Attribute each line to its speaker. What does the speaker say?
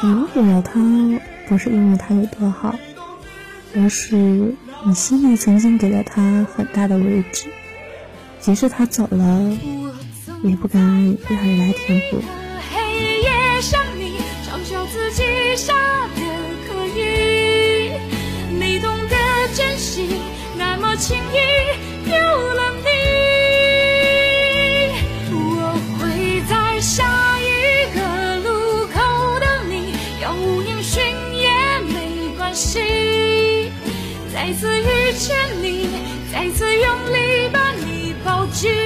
Speaker 1: 不了他，不是因为他有多好，而是你心里曾经给了他很大的位置，即使他走了，也不敢让人来填补。
Speaker 2: 黑夜想你，嘲笑自己傻的可以，没懂得珍惜，那么轻易心。再次遇见你，再次用力把你抱紧。